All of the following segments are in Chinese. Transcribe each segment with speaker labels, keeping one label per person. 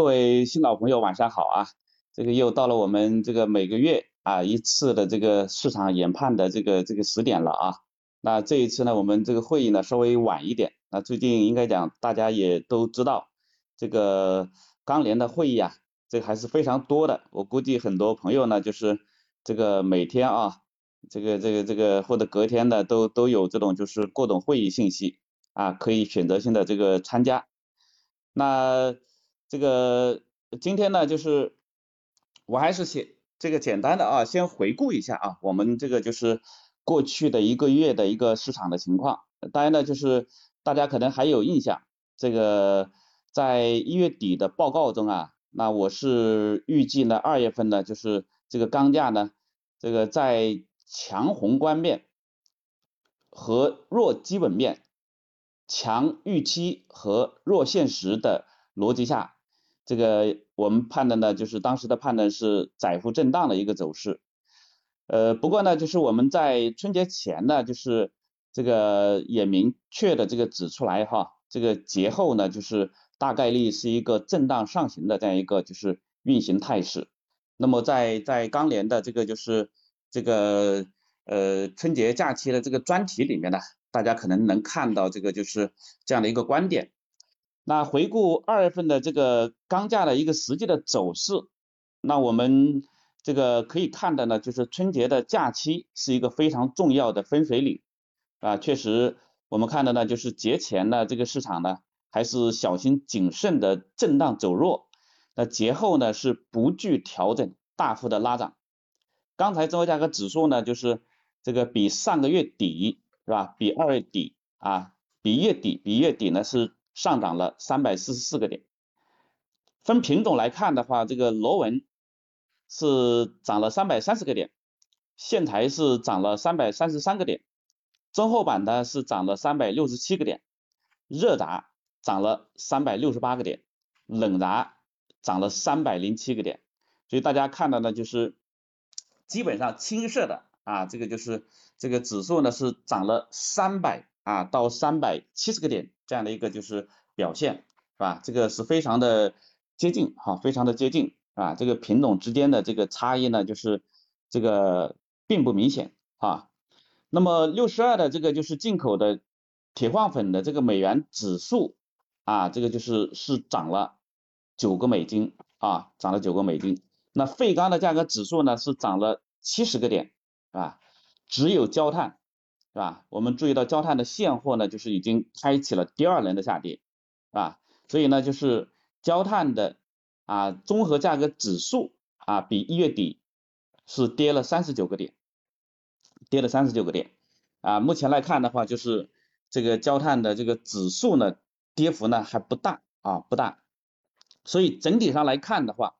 Speaker 1: 各位新老朋友，晚上好啊！这个又到了我们这个每个月啊一次的这个市场研判的这个这个时点了啊。那这一次呢，我们这个会议呢稍微晚一点。那最近应该讲大家也都知道，这个钢联的会议啊，这还是非常多的。我估计很多朋友呢，就是这个每天啊，这个这个这个或者隔天的都都有这种就是各种会议信息啊，可以选择性的这个参加。那这个今天呢，就是我还是先这个简单的啊，先回顾一下啊，我们这个就是过去的一个月的一个市场的情况。当然呢，就是大家可能还有印象，这个在一月底的报告中啊，那我是预计呢二月份呢，就是这个钢价呢，这个在强宏观面和弱基本面、强预期和弱现实的逻辑下。这个我们判断呢，就是当时的判断是窄幅震荡的一个走势，呃，不过呢，就是我们在春节前呢，就是这个也明确的这个指出来哈，这个节后呢，就是大概率是一个震荡上行的这样一个就是运行态势。那么在在钢联的这个就是这个呃春节假期的这个专题里面呢，大家可能能看到这个就是这样的一个观点。那回顾二月份的这个钢价的一个实际的走势，那我们这个可以看的呢，就是春节的假期是一个非常重要的分水岭。啊，确实我们看的呢，就是节前呢这个市场呢还是小心谨慎的震荡走弱，那节后呢是不惧调整大幅的拉涨，钢材综合价格指数呢就是这个比上个月底是吧，比二月底啊，比月底比月底呢是。上涨了三百四十四个点，分品种来看的话，这个螺纹是涨了三百三十个点，线材是涨了三百三十三个点，中厚板呢是涨了三百六十七个点，热轧涨了三百六十八个点，冷轧涨了三百零七个点，所以大家看到呢，就是基本上青色的啊，这个就是这个指数呢是涨了三百啊到三百七十个点。这样的一个就是表现，是吧？这个是非常的接近，哈，非常的接近，啊，这个品种之间的这个差异呢，就是这个并不明显，啊。那么六十二的这个就是进口的铁矿粉的这个美元指数，啊，这个就是是涨了九个美金，啊，涨了九个美金。那废钢的价格指数呢是涨了七十个点，是吧？只有焦炭。是吧？我们注意到焦炭的现货呢，就是已经开启了第二轮的下跌，是吧？所以呢，就是焦炭的啊综合价格指数啊比一月底是跌了三十九个点，跌了三十九个点啊。目前来看的话，就是这个焦炭的这个指数呢跌幅呢还不大啊不大，所以整体上来看的话，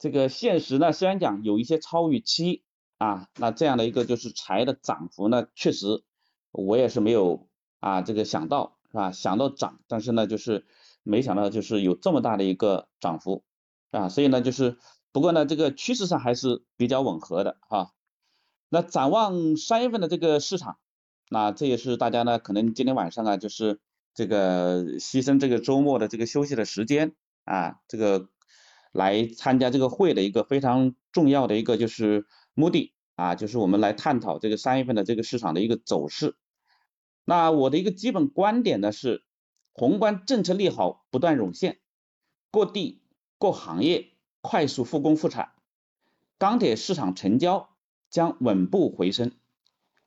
Speaker 1: 这个现实呢虽然讲有一些超预期。啊，那这样的一个就是柴的涨幅呢，确实我也是没有啊这个想到是吧？想到涨，但是呢就是没想到就是有这么大的一个涨幅啊，所以呢就是不过呢这个趋势上还是比较吻合的哈。那展望三月份的这个市场，那这也是大家呢可能今天晚上啊就是这个牺牲这个周末的这个休息的时间啊，这个来参加这个会的一个非常重要的一个就是。目的啊，就是我们来探讨这个三月份的这个市场的一个走势。那我的一个基本观点呢是，宏观政策利好不断涌现，各地各行业快速复工复产，钢铁市场成交将稳步回升，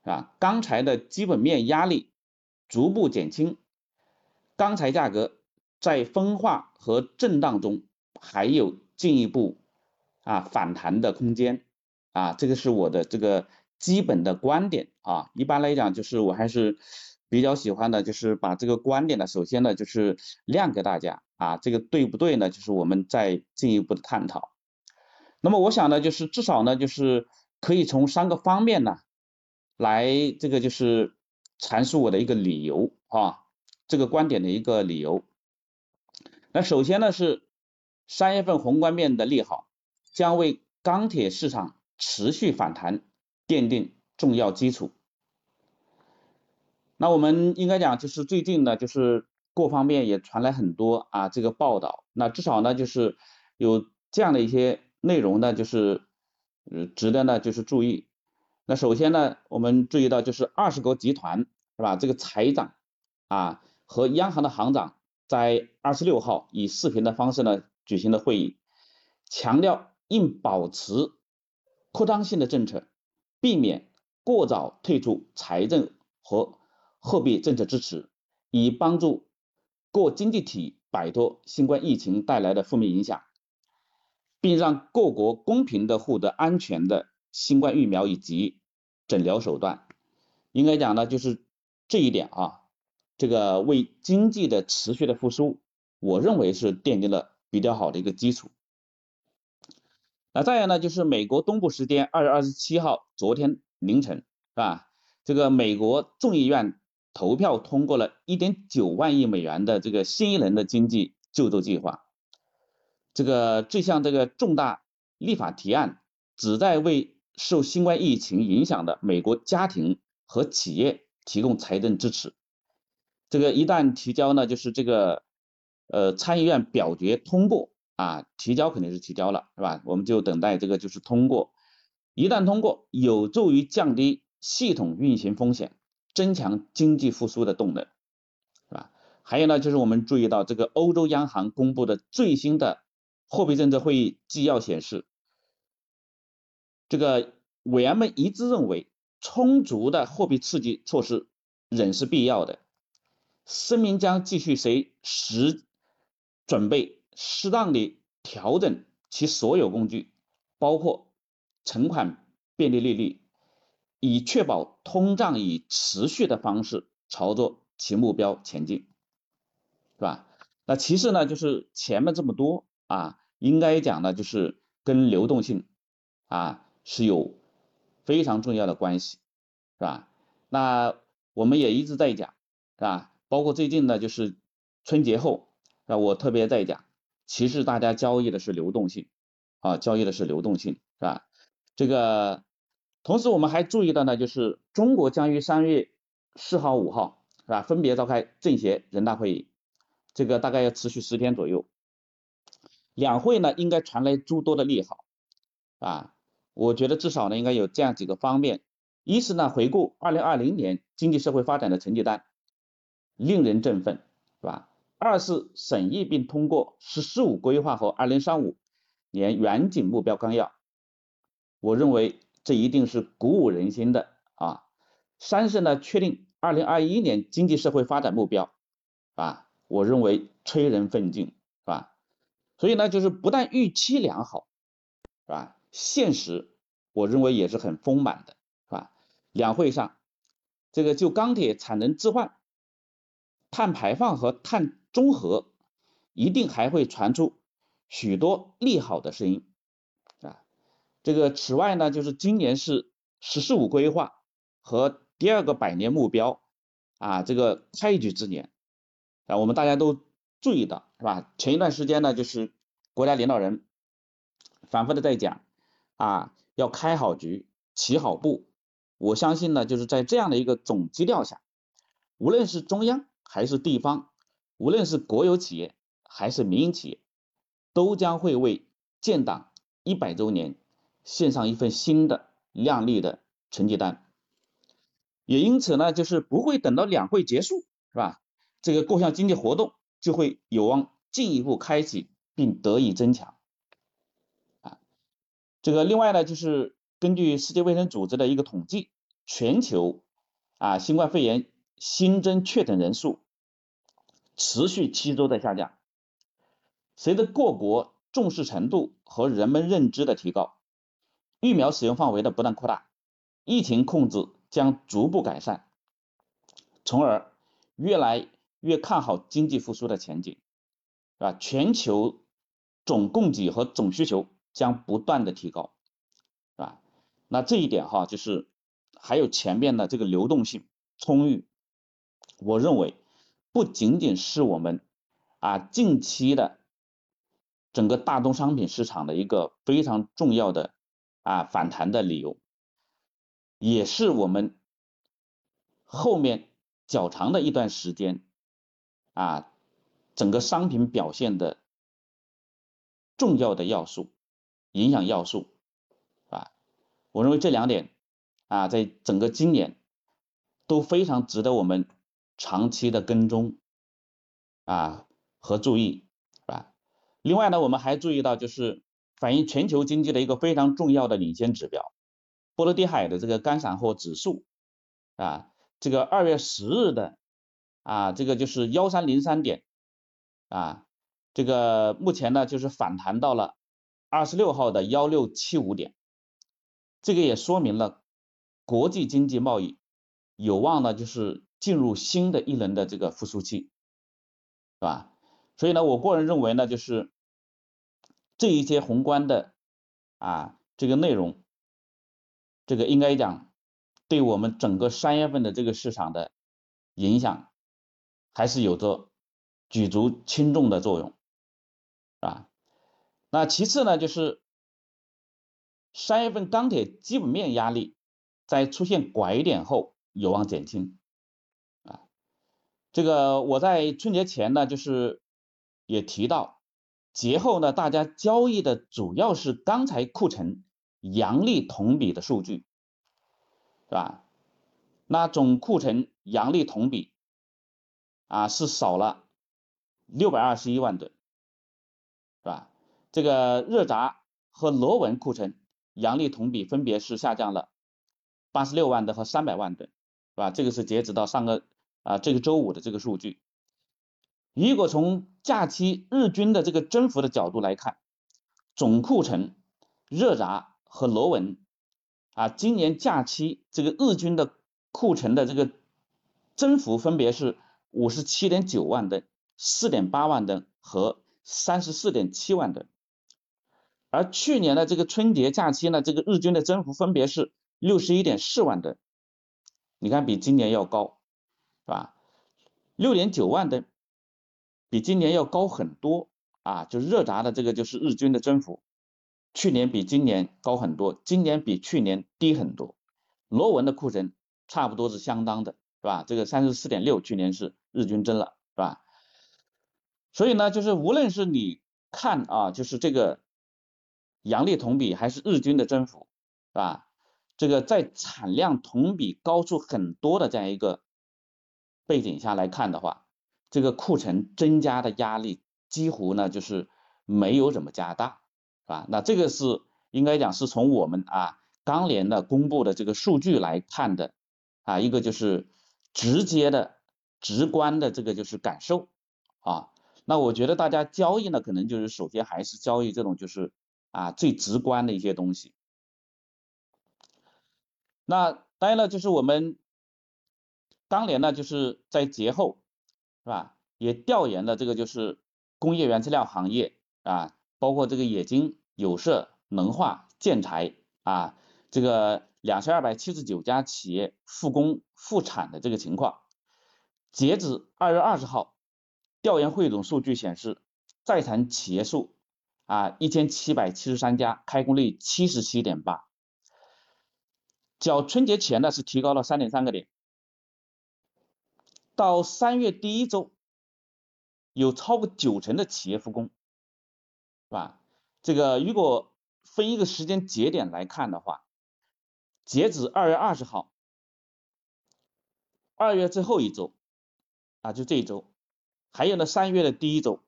Speaker 1: 啊，钢材的基本面压力逐步减轻，钢材价格在分化和震荡中还有进一步啊反弹的空间。啊，这个是我的这个基本的观点啊。一般来讲，就是我还是比较喜欢的，就是把这个观点呢，首先呢就是亮给大家啊。这个对不对呢？就是我们再进一步的探讨。那么我想呢，就是至少呢，就是可以从三个方面呢来这个就是阐述我的一个理由啊，这个观点的一个理由。那首先呢是三月份宏观面的利好将为钢铁市场。持续反弹奠定重要基础。那我们应该讲，就是最近呢，就是各方面也传来很多啊这个报道，那至少呢就是有这样的一些内容呢，就是呃值得呢就是注意。那首先呢，我们注意到就是二十国集团是吧？这个财长啊和央行的行长在二十六号以视频的方式呢举行的会议，强调应保持扩张性的政策，避免过早退出财政和货币政策支持，以帮助各经济体摆脱新冠疫情带来的负面影响，并让各国公平的获得安全的新冠疫苗以及。诊疗手段，应该讲呢，就是这一点啊，这个为经济的持续的复苏，我认为是奠定了比较好的一个基础。那再有呢，就是美国东部时间二月二十七号，昨天凌晨，是吧？这个美国众议院投票通过了一点九万亿美元的这个新一轮的经济救助计划。这个这项这个重大立法提案旨在为受新冠疫情影响的美国家庭和企业提供财政支持，这个一旦提交呢，就是这个呃参议院表决通过啊，提交肯定是提交了，是吧？我们就等待这个就是通过，一旦通过，有助于降低系统运行风险，增强经济复苏的动能，是吧？还有呢，就是我们注意到这个欧洲央行公布的最新的货币政策会议纪要显示。这个委员们一致认为，充足的货币刺激措施仍是必要的。声明将继续随时准备适当的调整其所有工具，包括存款便利利率，以确保通胀以持续的方式朝着其目标前进，是吧？那其次呢，就是前面这么多啊，应该讲呢，就是跟流动性啊。是有非常重要的关系，是吧？那我们也一直在讲，是吧？包括最近呢，就是春节后，那，我特别在讲，其实大家交易的是流动性，啊，交易的是流动性，是吧？这个同时我们还注意到呢，就是中国将于三月四号、五号，是吧？分别召开政协、人大会议，这个大概要持续十天左右，两会呢应该传来诸多的利好，啊。我觉得至少呢，应该有这样几个方面：一是呢，回顾二零二零年经济社会发展的成绩单，令人振奋，是吧？二是审议并通过“十四五”规划和二零三五年远景目标纲要，我认为这一定是鼓舞人心的啊。三是呢，确定二零二一年经济社会发展目标，啊，我认为催人奋进，是吧？所以呢，就是不但预期良好，是吧？现实，我认为也是很丰满的，是吧？两会上，这个就钢铁产能置换、碳排放和碳中和，一定还会传出许多利好的声音，啊，这个此外呢，就是今年是“十四五”规划和第二个百年目标啊，这个开局之年，啊，我们大家都注意到，是吧？前一段时间呢，就是国家领导人反复的在讲。啊，要开好局，起好步。我相信呢，就是在这样的一个总基调下，无论是中央还是地方，无论是国有企业还是民营企业，都将会为建党一百周年献上一份新的亮丽的成绩单。也因此呢，就是不会等到两会结束，是吧？这个各项经济活动就会有望进一步开启并得以增强。啊这个另外呢，就是根据世界卫生组织的一个统计，全球啊新冠肺炎新增确诊人数持续七周的下降。随着各国重视程度和人们认知的提高，疫苗使用范围的不断扩大，疫情控制将逐步改善，从而越来越看好经济复苏的前景，是吧？全球总供给和总需求。将不断的提高，是吧？那这一点哈，就是还有前面的这个流动性充裕，我认为不仅仅是我们啊近期的整个大宗商品市场的一个非常重要的啊反弹的理由，也是我们后面较长的一段时间啊整个商品表现的重要的要素、影响要素，啊，我认为这两点啊，在整个今年都非常值得我们长期的跟踪啊和注意，是吧？另外呢，我们还注意到就是反映全球经济的一个非常重要的领先指标。波罗的海的这个干散货指数啊，这个二月十日的啊，这个就是幺三零三点啊，这个目前呢就是反弹到了二十六号的幺六七五点，这个也说明了国际经济贸易有望呢就是进入新的一轮的这个复苏期，是吧？所以呢，我个人认为呢，就是这一些宏观的啊这个内容。这个应该讲，对我们整个三月份的这个市场的影响，还是有着举足轻重的作用，啊，那其次呢，就是三月份钢铁基本面压力在出现拐点后有望减轻，这个我在春节前呢，就是也提到，节后呢，大家交易的主要是钢材库存。阳历同比的数据，是吧？那总库存阳历同比啊是少了六百二十一万吨，是吧？这个热轧和螺纹库存阳历同比分别是下降了八十六万吨和三百万吨，是吧？这个是截止到上个啊这个周五的这个数据。如果从假期日均的这个增幅的角度来看，总库存热轧。和螺纹啊，今年假期这个日均的库存的这个增幅分别是五十七点九万吨、四点八万吨和三十四点七万吨，而去年的这个春节假期呢，这个日均的增幅分别是六十一点四万吨，你看比今年要高，是吧？六点九万吨比今年要高很多啊，就热轧的这个就是日均的增幅。去年比今年高很多，今年比去年低很多。螺纹的库存差不多是相当的，是吧？这个三十四点六，去年是日均增了，是吧？所以呢，就是无论是你看啊，就是这个阳历同比还是日均的增幅，是吧？这个在产量同比高出很多的这样一个背景下来看的话，这个库存增加的压力几乎呢就是没有怎么加大。啊，那这个是应该讲是从我们啊钢联的公布的这个数据来看的啊，一个就是直接的、直观的这个就是感受啊。那我觉得大家交易呢，可能就是首先还是交易这种就是啊最直观的一些东西。那当然了，就是我们当年呢，就是在节后是吧，也调研了这个就是工业原材料行业啊。包括这个冶金、有色、能化、建材啊，这个两千二百七十九家企业复工复产的这个情况，截止二月二十号，调研汇总数据显示，在产企业数啊一千七百七十三家，开工率七十七点八，较春节前呢是提高了三点三个点，到三月第一周，有超过九成的企业复工。是吧？这个如果分一个时间节点来看的话，截止二月二十号，二月最后一周啊，就这一周，还有呢三月的第一周，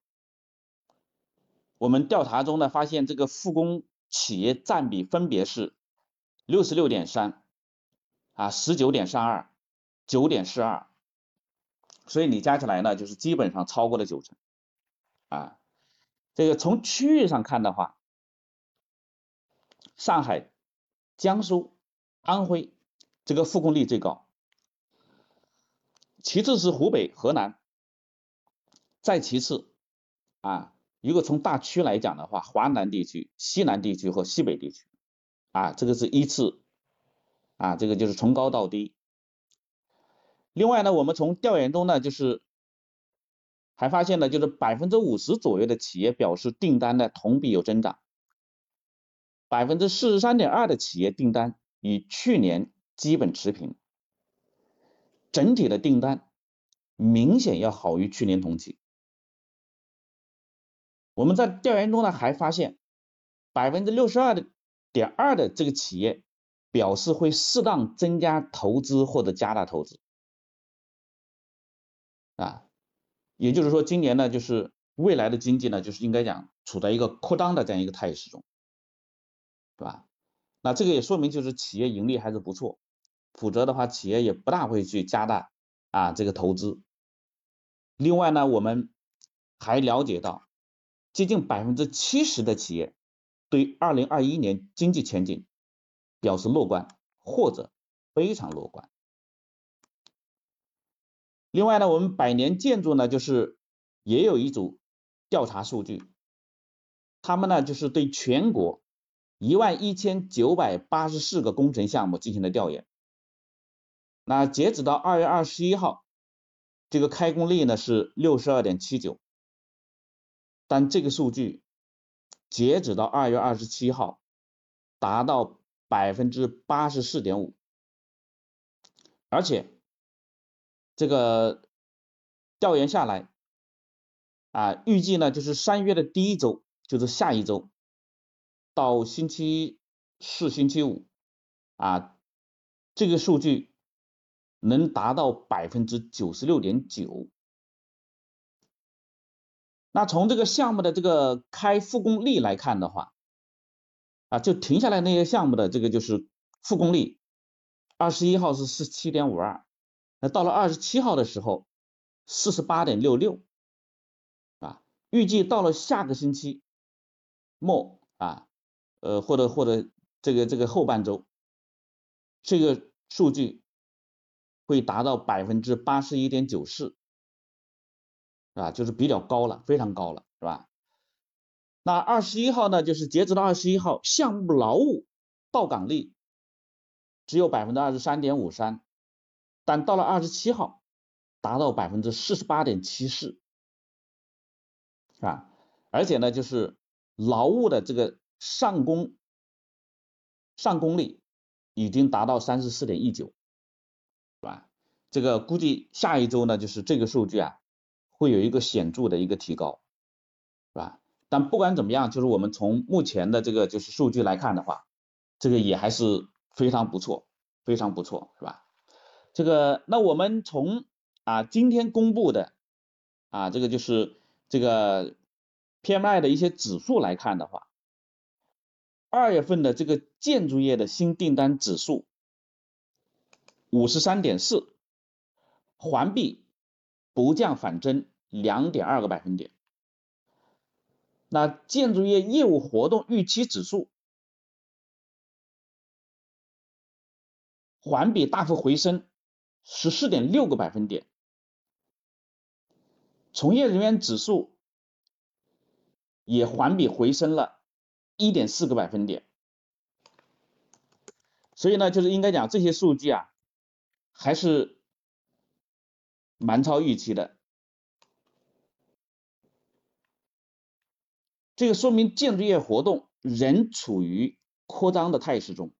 Speaker 1: 我们调查中呢发现这个复工企业占比分别是六十六点三啊，十九点三二，九点四二，所以你加起来呢就是基本上超过了九成啊。这个从区域上看的话，上海、江苏、安徽这个复工率最高，其次是湖北、河南，再其次啊，如果从大区来讲的话，华南地区、西南地区和西北地区啊，这个是依次啊，这个就是从高到低。另外呢，我们从调研中呢，就是。还发现呢，就是百分之五十左右的企业表示订单呢同比有增长，百分之四十三点二的企业订单与去年基本持平，整体的订单明显要好于去年同期。我们在调研中呢还发现，百分之六十二的点二的这个企业表示会适当增加投资或者加大投资，啊，也就是说今年呢就是未来的经济呢就是应该讲处在一个扩张的这样一个态势中，对吧？那这个也说明就是企业盈利还是不错，否则的话企业也不大会去加大啊这个投资。另外呢，我们还了解到，接近百分之七十的企业对二零二一年经济前景表示乐观或者非常乐观。另外呢，我们百年建筑呢就是也有一组调查数据，他们呢就是对全国。一万一千九百八十四个工程项目进行了调研，那截止到二月二十一号，这个开工率呢是六十二点七九，但这个数据截止到二月二十七号达到百分之八十四点五，而且这个调研下来啊，预计呢就是三月的第一周，就是下一周。到星期四、星期五啊，这个数据能达到百分之九十六点九。那从这个项目的这个开复工率来看的话，啊，就停下来那些项目的这个就是复工率，二十一号是十七点五二，那到了二十七号的时候四十八点六六，啊，预计到了下个星期末啊。呃，或者或者这个这个后半周，这个数据会达到百分之八十一点九四，啊，就是比较高了，非常高了，是吧？那二十一号呢，就是截止到二十一号，项目劳务到岗率只有百分之二十三点五三，但到了二十七号，达到百分之四十八点七四，是吧？而且呢，就是劳务的这个。上工上工率已经达到三十四点一九，是吧？这个估计下一周呢，就是这个数据啊，会有一个显著的一个提高，是吧？但不管怎么样，就是我们从目前的这个就是数据来看的话，这个也还是非常不错，非常不错，是吧？这个那我们从啊今天公布的啊这个就是这个 PMI 的一些指数来看的话。二月份的这个建筑业的新订单指数五十三点四，环比不降反增两点二个百分点。那建筑业业务活动预期指数环比大幅回升十四点六个百分点，从业人员指数也环比回升了。一点四个百分点，所以呢，就是应该讲这些数据啊，还是蛮超预期的。这个说明建筑业活动仍处于扩张的态势中，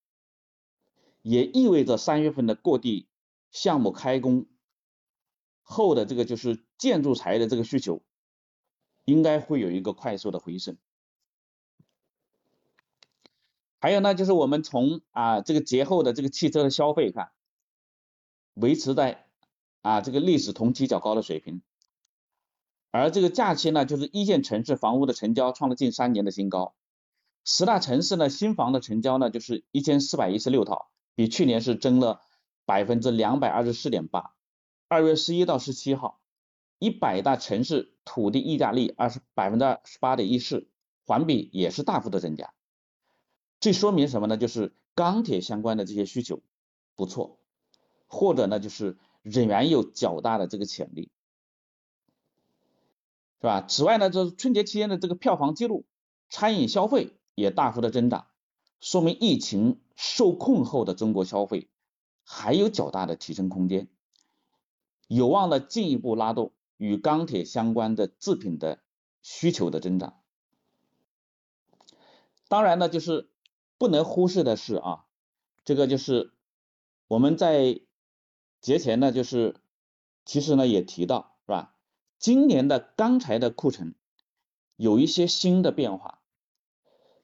Speaker 1: 也意味着三月份的各地项目开工后的这个就是建筑材的这个需求，应该会有一个快速的回升。还有呢，就是我们从啊这个节后的这个汽车的消费看，维持在啊这个历史同期较高的水平，而这个假期呢，就是一线城市房屋的成交创了近三年的新高，十大城市呢新房的成交呢就是一千四百一十六套，比去年是增了百分之两百二十四点八。二月十一到十七号，一百大城市土地溢价率二十百分之二十八点一四，环比也是大幅的增加。这说明什么呢？就是钢铁相关的这些需求不错，或者呢就是仍然有较大的这个潜力，是吧？此外呢，这春节期间的这个票房记录，餐饮消费也大幅的增长，说明疫情受控后的中国消费还有较大的提升空间，有望呢进一步拉动与钢铁相关的制品的需求的增长。当然呢，就是。不能忽视的是啊，这个就是我们在节前呢，就是其实呢也提到是吧？今年的钢材的库存有一些新的变化，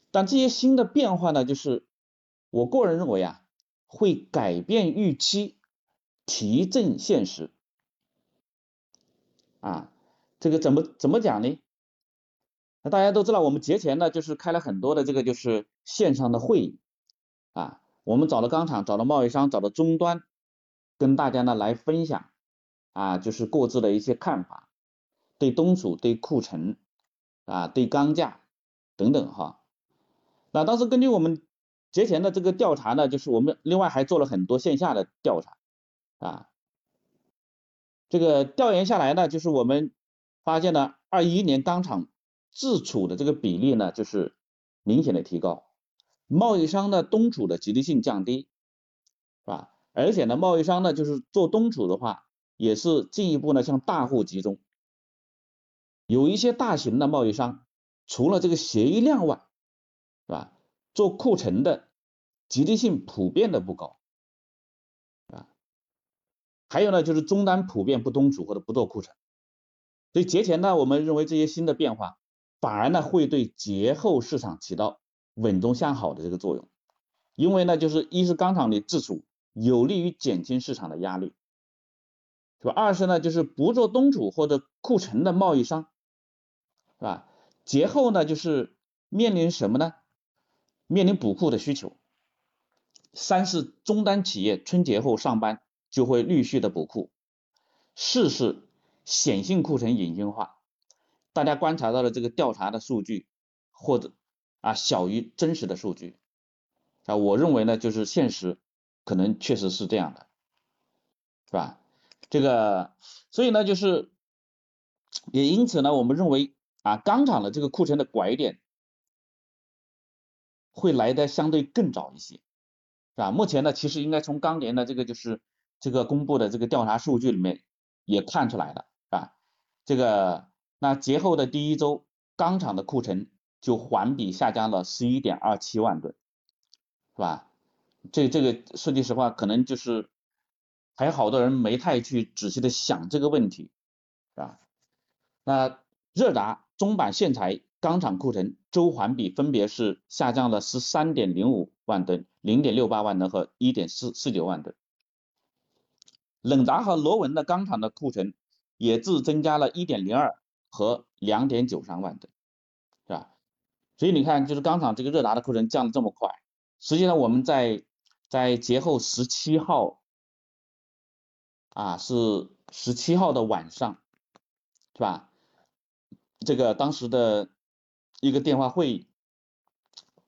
Speaker 1: 但这些新的变化呢，就是我个人认为啊，会改变预期，提振现实。啊，这个怎么怎么讲呢？那大家都知道，我们节前呢就是开了很多的这个就是线上的会议啊，我们找了钢厂，找了贸易商，找了终端，跟大家呢来分享啊，就是各自的一些看法。对东储、对库存啊、对钢价等等哈，那当时根据我们节前的这个调查呢，就是我们另外还做了很多线下的调查啊，这个调研下来呢，就是我们发现呢，二一年钢厂自储的这个比例呢，就是明显的提高，贸易商的东储的积极性降低，是吧？而且呢，贸易商呢，就是做东储的话，也是进一步呢向大户集中。有一些大型的贸易商，除了这个协议量外，是吧？做库存的积极性普遍的不高，啊，还有呢，就是终端普遍不冬储或者不做库存，所以节前呢，我们认为这些新的变化，反而呢会对节后市场起到稳中向好的这个作用，因为呢，就是一是钢厂的自储有利于减轻市场的压力，是吧？二是呢，就是不做冬储或者库存的贸易商。是吧？节后呢，就是面临什么呢？面临补库的需求。三是终端企业春节后上班就会陆续的补库。四是显性库存隐性化。大家观察到的这个调查的数据，或者啊小于真实的数据啊，我认为呢，就是现实可能确实是这样的，是吧？这个，所以呢，就是也因此呢，我们认为。啊，钢厂的这个库存的拐点会来的相对更早一些，是吧？目前呢，其实应该从钢联的这个就是这个公布的这个调查数据里面也看出来了，是吧？这个那节后的第一周，钢厂的库存就环比下降了十一点二七万吨，是吧？这这个说句实话，可能就是还有好多人没太去仔细的想这个问题，是吧？那热轧。中板线材钢厂库存周环比分别是下降了十三点零五万吨、零点六八万吨和一点四四九万吨。冷轧和螺纹的钢厂的库存也自增加了一点零二和两点九三万吨，是吧？所以你看，就是钢厂这个热轧的库存降的这么快。实际上我们在在节后十七号啊，是十七号的晚上，是吧？这个当时的一个电话会议，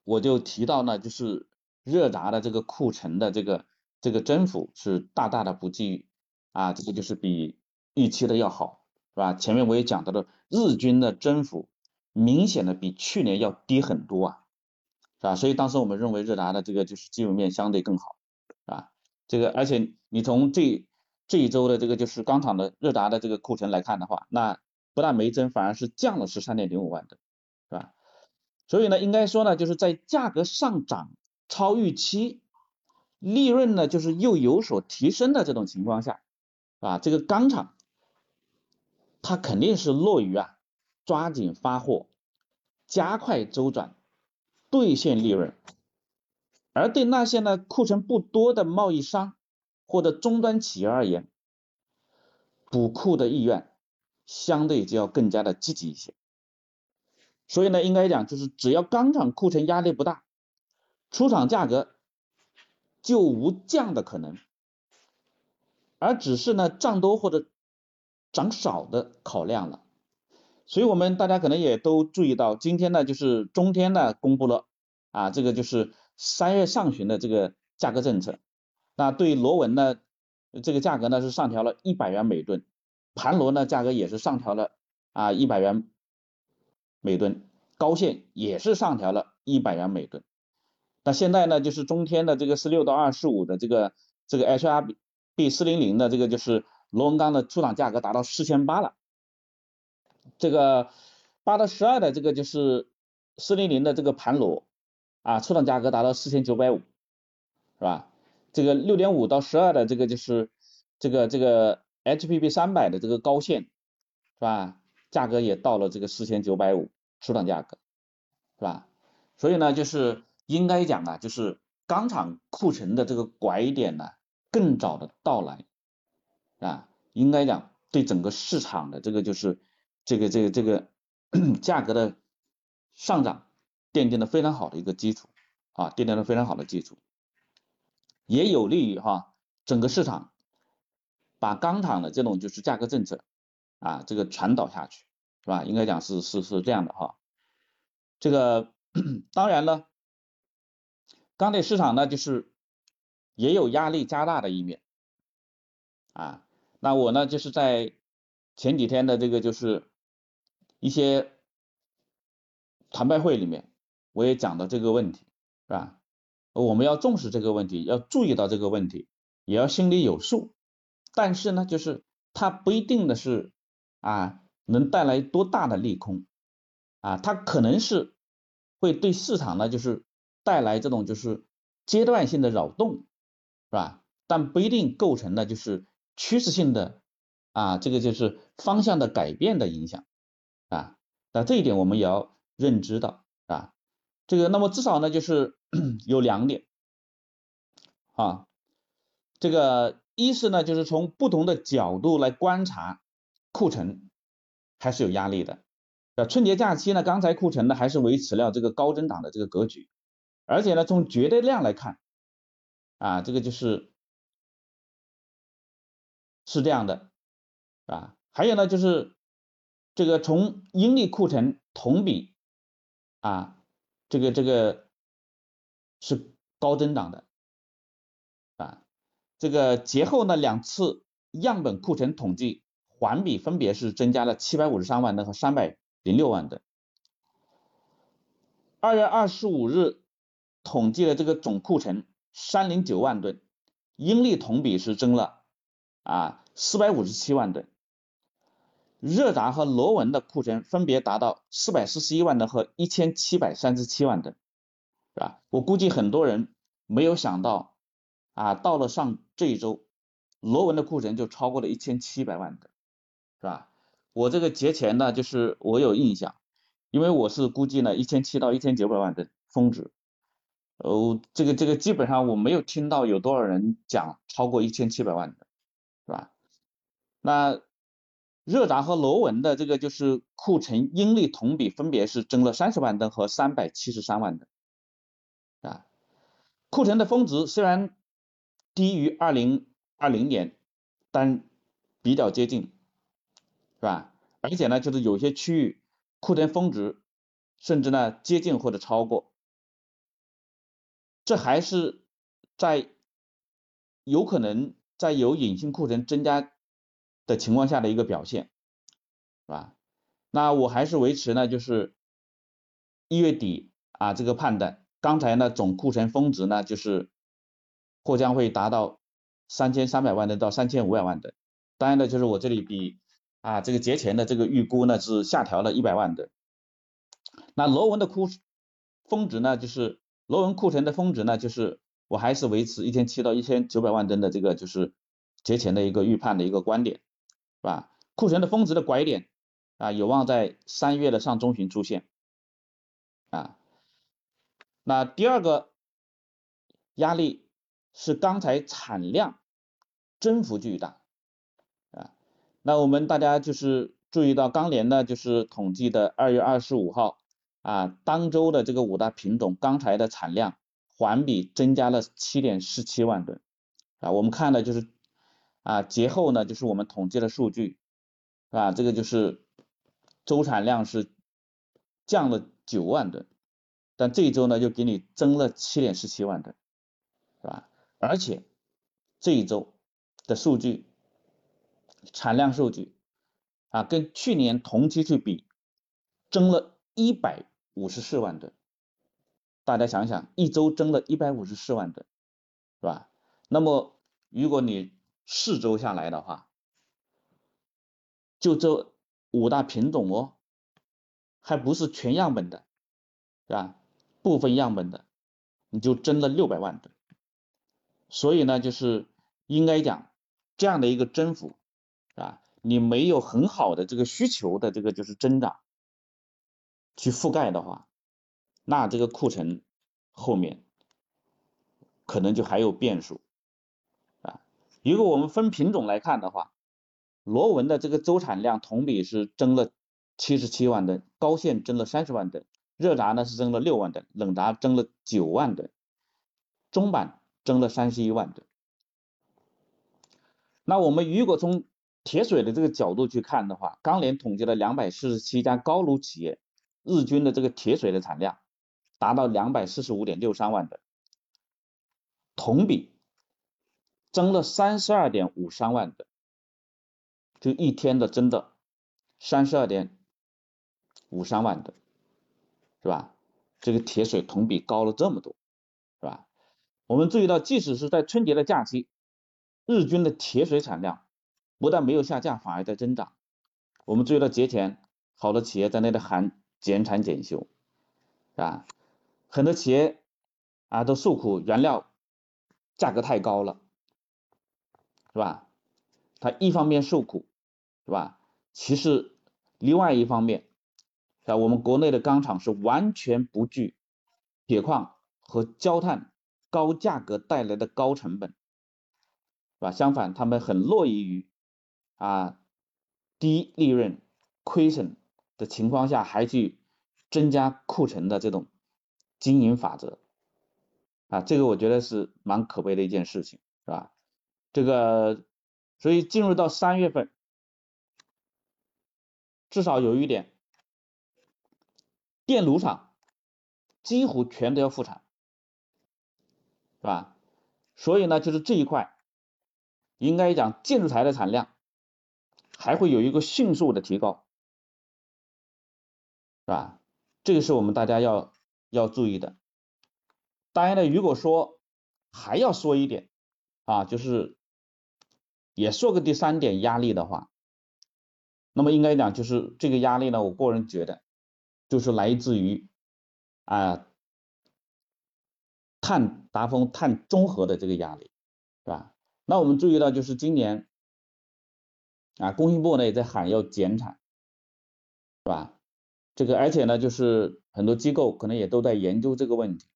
Speaker 1: 我就提到呢，就是热轧的这个库存的这个这个增幅是大大的不及啊，这个就是比预期的要好，是吧？前面我也讲到了，日均的增幅明显的比去年要低很多啊，是吧？所以当时我们认为热轧的这个就是基本面相对更好，啊，这个而且你从这这一周的这个就是钢厂的热轧的这个库存来看的话，那不但没增，反而是降了十三点零五万吨，是吧？所以呢，应该说呢，就是在价格上涨超预期，利润呢就是又有所提升的这种情况下，啊，这个钢厂它肯定是乐于啊抓紧发货，加快周转，兑现利润。而对那些呢库存不多的贸易商或者终端企业而言，补库的意愿。相对就要更加的积极一些，所以呢，应该讲就是只要钢厂库存压力不大，出厂价格就无降的可能，而只是呢涨多或者涨少的考量了。所以我们大家可能也都注意到，今天呢就是中天呢公布了啊这个就是三月上旬的这个价格政策，那对螺纹呢这个价格呢是上调了一百元每吨。盘螺呢，价格也是上调了啊，一百元每吨，高线也是上调了一百元每吨。那现在呢，就是中天的这个十六到二十五的这个这个 HRB 四零零的这个就是螺纹钢的出厂价格达到四千八了。这个八到十二的这个就是四零零的这个盘螺啊，出厂价格达到四千九百五，是吧？这个六点五到十二的这个就是这个这个。HPP 三百的这个高线，是吧？价格也到了这个四千九百五出厂价格，是吧？所以呢，就是应该讲啊，就是钢厂库存的这个拐点呢，更早的到来，啊，应该讲对整个市场的这个就是这个这个这个 价格的上涨奠定了非常好的一个基础啊，奠定了非常好的基础，也有利于哈整个市场把钢厂的这种就是价格政策。啊，这个传导下去是吧？应该讲是是是这样的哈。这个 当然了，钢铁市场呢就是也有压力加大的一面啊。那我呢就是在前几天的这个就是一些谈判会里面，我也讲到这个问题是吧？我们要重视这个问题，要注意到这个问题，也要心里有数。但是呢，就是它不一定的是。啊，能带来多大的利空？啊，它可能是会对市场呢，就是带来这种就是阶段性的扰动，是吧？但不一定构成呢就是趋势性的啊，这个就是方向的改变的影响啊。那这一点我们也要认知到啊。这个那么至少呢就是 有两点啊，这个一是呢就是从不同的角度来观察。库存还是有压力的，呃，春节假期呢，钢材库存呢还是维持了这个高增长的这个格局，而且呢，从绝对量来看，啊，这个就是是这样的，啊，还有呢，就是这个从阴历库存同比，啊，这个这个是高增长的，啊，这个节后呢两次样本库存统计。环比分别是增加了七百五十三万吨和三百零六万吨。二月二十五日统计的这个总库存三零九万吨，阴历同比是增了啊四百五十七万吨。热轧和螺纹的库存分别达到四百四十一万吨和一千七百三十七万吨，是吧？我估计很多人没有想到啊，到了上这一周，螺纹的库存就超过了一千七百万吨。是吧？我这个节前呢，就是我有印象，因为我是估计呢一千七到一千九百万吨峰值，哦，这个这个基本上我没有听到有多少人讲超过一千七百万的，是吧？那热轧和螺纹的这个就是库存阴历同比分别是增了三十万吨和三百七十三万吨，啊，库存的峰值虽然低于二零二零年，但比较接近。是吧？而且呢，就是有些区域库存峰值甚至呢接近或者超过，这还是在有可能在有隐性库存增加的情况下的一个表现，是吧？那我还是维持呢，就是一月底啊这个判断，刚才呢总库存峰值呢就是或将会达到三千三百万吨到三千五百万吨，当然呢就是我这里比。啊，这个节前的这个预估呢是下调了一百万吨。那螺纹的库峰值呢，就是螺纹库存的峰值呢，就是我还是维持一千七到一千九百万吨的这个就是节前的一个预判的一个观点，是吧？库存的峰值的拐点啊，有望在三月的上中旬出现。啊，那第二个压力是钢材产量增幅巨大。啊那我们大家就是注意到钢联呢，就是统计的二月二十五号啊，当周的这个五大品种钢材的产量环比增加了七点四七万吨啊。我们看的就是啊节后呢，就是我们统计的数据啊，这个就是周产量是降了九万吨，但这一周呢又给你增了七点四七万吨，是吧？而且这一周的数据。产量数据啊，跟去年同期去比，增了一百五十四万吨。大家想想，一周增了一百五十四万吨，是吧？那么如果你四周下来的话，就这五大品种哦，还不是全样本的，是吧？部分样本的，你就增了六百万吨。所以呢，就是应该讲这样的一个增幅。啊你没有很好的这个需求的这个就是增长去覆盖的话，那这个库存后面可能就还有变数啊。如果我们分品种来看的话，螺纹的这个周产量同比是增了七十七万吨，高线增了三十万吨，热轧呢是增了六万吨，冷轧增了九万吨，中板增了三十一万吨。那我们如果从铁水的这个角度去看的话，钢联统计了两百四十七家高炉企业日均的这个铁水的产量达到两百四十五点六三万吨，同比增了三十二点五三万吨。就一天的增的三十二点五三万吨，是吧？这个铁水同比高了这么多，是吧？我们注意到，即使是在春节的假期，日均的铁水产量不但没有下降，反而在增长。我们注意到节前好多企业在那里喊减产减修，是吧？很多企业啊都诉苦原料价格太高了，是吧？他一方面受苦。是吧？其实另外一方面，啊，我们国内的钢厂是完全不惧铁矿和焦炭高价格带来的高成本，是吧？相反，他们很乐意于啊低利润亏损的情况下，还去增加库存的这种经营法则，啊，这个我觉得是蛮可悲的一件事情，是吧？这个，所以进入到三月份。至少有一点，电炉厂几乎全都要复产，是吧？所以呢，就是这一块，应该讲建材的产量还会有一个迅速的提高，是吧？这个是我们大家要要注意的。当然呢，如果说还要说一点啊，就是也说个第三点压力的话。那么应该讲，就是这个压力呢，我个人觉得，就是来自于啊碳达峰、碳中和的这个压力，是吧？那我们注意到，就是今年啊，工信部呢也在喊要减产，是吧？这个而且呢，就是很多机构可能也都在研究这个问题，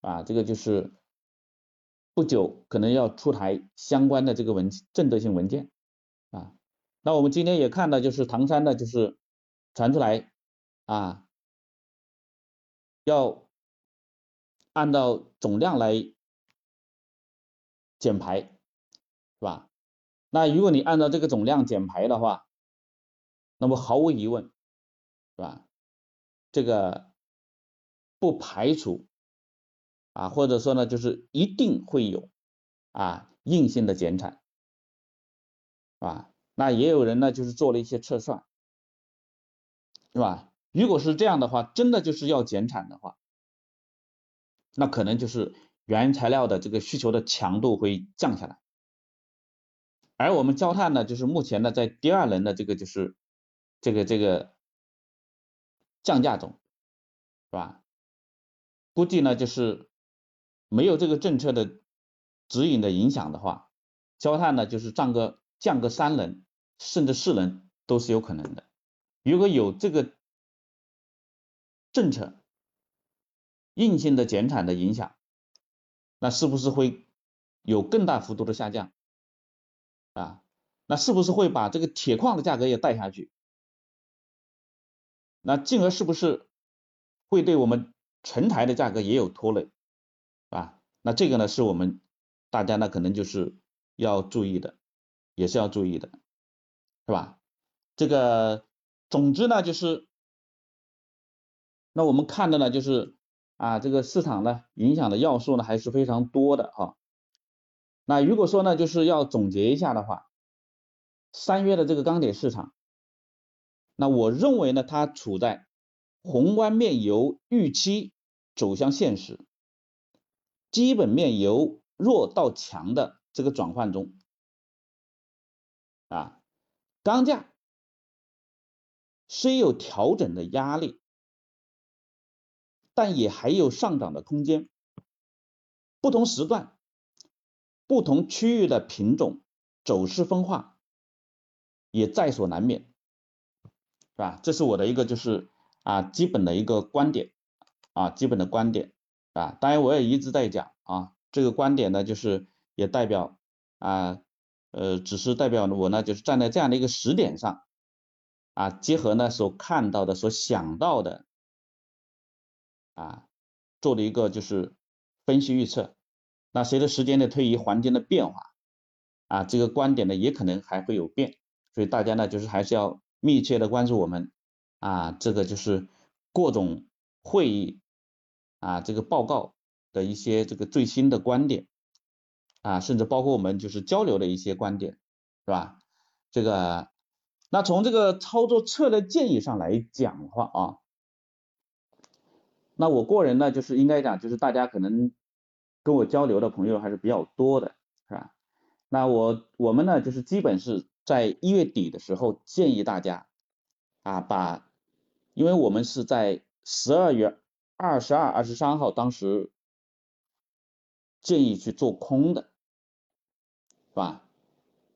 Speaker 1: 啊，这个就是不久可能要出台相关的这个文政策性文件，啊。那我们今天也看到，就是唐山的，就是传出来啊，要按照总量来减排，是吧？那如果你按照这个总量减排的话，那么毫无疑问，是吧？这个不排除啊，或者说呢，就是一定会有啊硬性的减产，是吧？那也有人呢，就是做了一些测算，是吧？如果是这样的话，真的就是要减产的话，那可能就是原材料的这个需求的强度会降下来，而我们焦炭呢，就是目前呢在第二轮的这个就是这个这个降价中，是吧？估计呢就是没有这个政策的指引的影响的话，焦炭呢就是涨个降个三轮。甚至四人都是有可能的。如果有这个政策硬性的减产的影响，那是不是会有更大幅度的下降啊？那是不是会把这个铁矿的价格也带下去？那进而是不是会对我们成材的价格也有拖累啊？那这个呢是我们大家呢可能就是要注意的，也是要注意的。是吧？这个总之呢，就是那我们看的呢，就是啊，这个市场呢影响的要素呢还是非常多的哈。那如果说呢，就是要总结一下的话，三月的这个钢铁市场，那我认为呢，它处在宏观面由预期走向现实，基本面由弱到强的这个转换中啊。钢价虽有调整的压力，但也还有上涨的空间。不同时段、不同区域的品种走势分化，也在所难免，是吧？这是我的一个就是啊基本的一个观点啊基本的观点啊，当然我也一直在讲啊这个观点呢就是也代表啊呃只是代表我呢就是站在这样的一个时点上啊结合呢所看到的所想到的啊做的一个就是分析预测，那随着时间的推移，环境的变化啊这个观点呢也可能还会有变。所以大家呢，就是还是要密切的关注我们啊，这个就是各种会议啊，这个报告的一些这个最新的观点啊，甚至包括我们就是交流的一些观点，是吧？这个，那从这个操作策略建议上来讲的话啊，那我个人呢，就是应该讲，就是大家可能跟我交流的朋友还是比较多的，是吧？那我我们呢，就是基本是。在一月底的时候，建议大家啊，把，因为我们是在十二月二十二、二十三号，当时建议去做空的，是吧？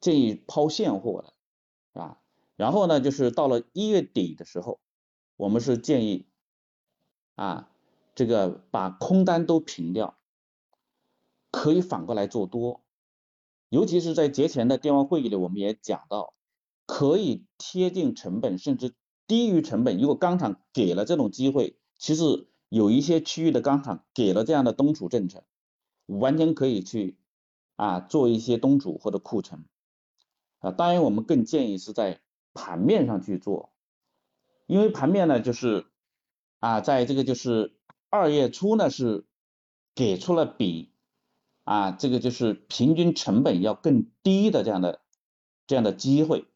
Speaker 1: 建议抛现货的，是吧？然后呢，就是到了一月底的时候，我们是建议啊，这个把空单都平掉，可以反过来做多。尤其是在节前的电话会议里，我们也讲到，可以贴近成本，甚至低于成本。如果钢厂给了这种机会，其实有一些区域的钢厂给了这样的东储政策，完全可以去啊做一些东储或者库存啊。当然，我们更建议是在盘面上去做，因为盘面呢就是啊，在这个就是二月初呢是给出了比。啊，这个就是平均成本要更低的这样的这样的机会，是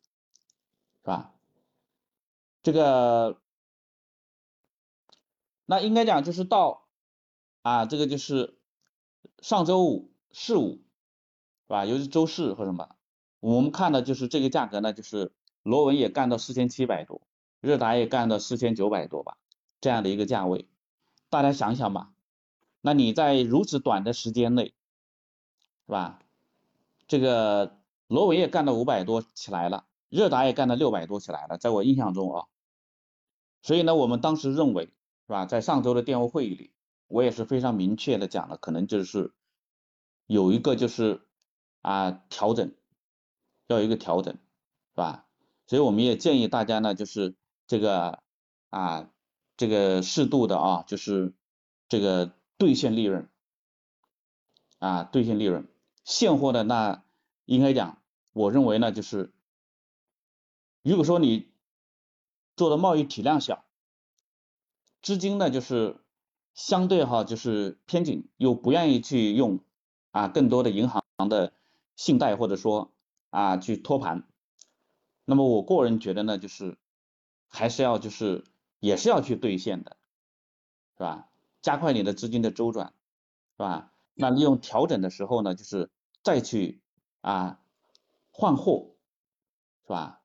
Speaker 1: 吧？这个那应该讲就是到啊，这个就是上周五四五，是吧？尤其周四或什么，我们看的就是这个价格呢，就是螺纹也干到四千七百多，热达也干到四千九百多吧，这样的一个价位，大家想想吧，那你在如此短的时间内。是吧？这个螺纹也干到五百多起来了，热达也干到六百多起来了，在我印象中啊，所以呢，我们当时认为是吧，在上周的电话会议里，我也是非常明确的讲了，可能就是有一个就是啊调整，要有一个调整，是吧？所以我们也建议大家呢，就是这个啊这个适度的啊，就是这个兑现利润啊兑现利润。现货的那应该讲，我认为呢，就是如果说你做的贸易体量小，资金呢就是相对哈就是偏紧，又不愿意去用啊更多的银行的信贷或者说啊去托盘，那么我个人觉得呢，就是还是要就是也是要去兑现的，是吧？加快你的资金的周转，是吧？那利用调整的时候呢，就是再去啊换货，是吧？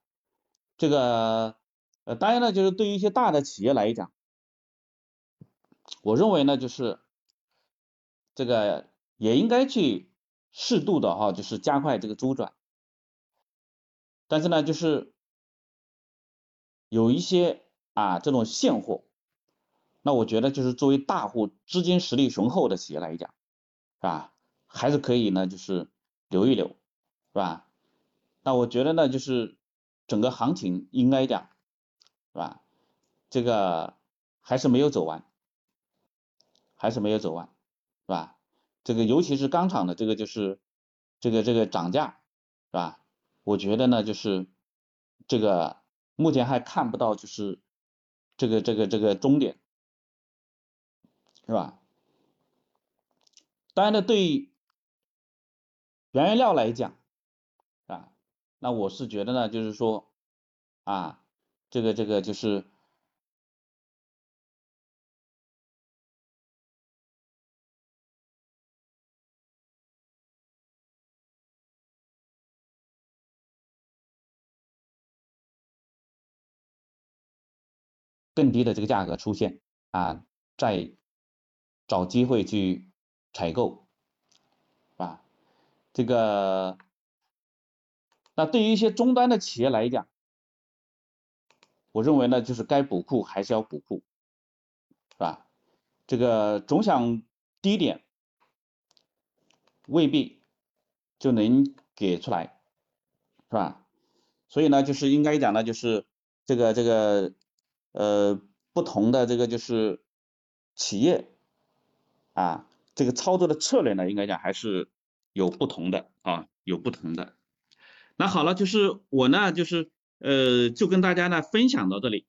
Speaker 1: 这个呃，当然呢，就是对于一些大的企业来讲，我认为呢，就是这个也应该去适度的哈，就是加快这个周转。但是呢，就是有一些啊这种现货，那我觉得就是作为大户、资金实力雄厚的企业来讲。是吧？还是可以呢，就是留一留，是吧？那我觉得呢，就是整个行情应该讲，是吧？这个还是没有走完，还是没有走完，是吧？这个尤其是钢厂的这个就是这个这个涨价，是吧？我觉得呢，就是这个目前还看不到就是这个这个这个终点，是吧？当然呢，对原原料来讲，啊，那我是觉得呢，就是说，啊，这个这个就是更低的这个价格出现，啊，再找机会去。采购，啊，这个那对于一些终端的企业来讲，我认为呢，就是该补库还是要补库，是吧？这个总想低点，未必就能给出来，是吧？所以呢，就是应该讲呢，就是这个这个呃不同的这个就是企业啊，这个操作的策略呢，应该讲还是有不同的啊，有不同的。那好了，就是我呢，就是呃，就跟大家呢分享到这里。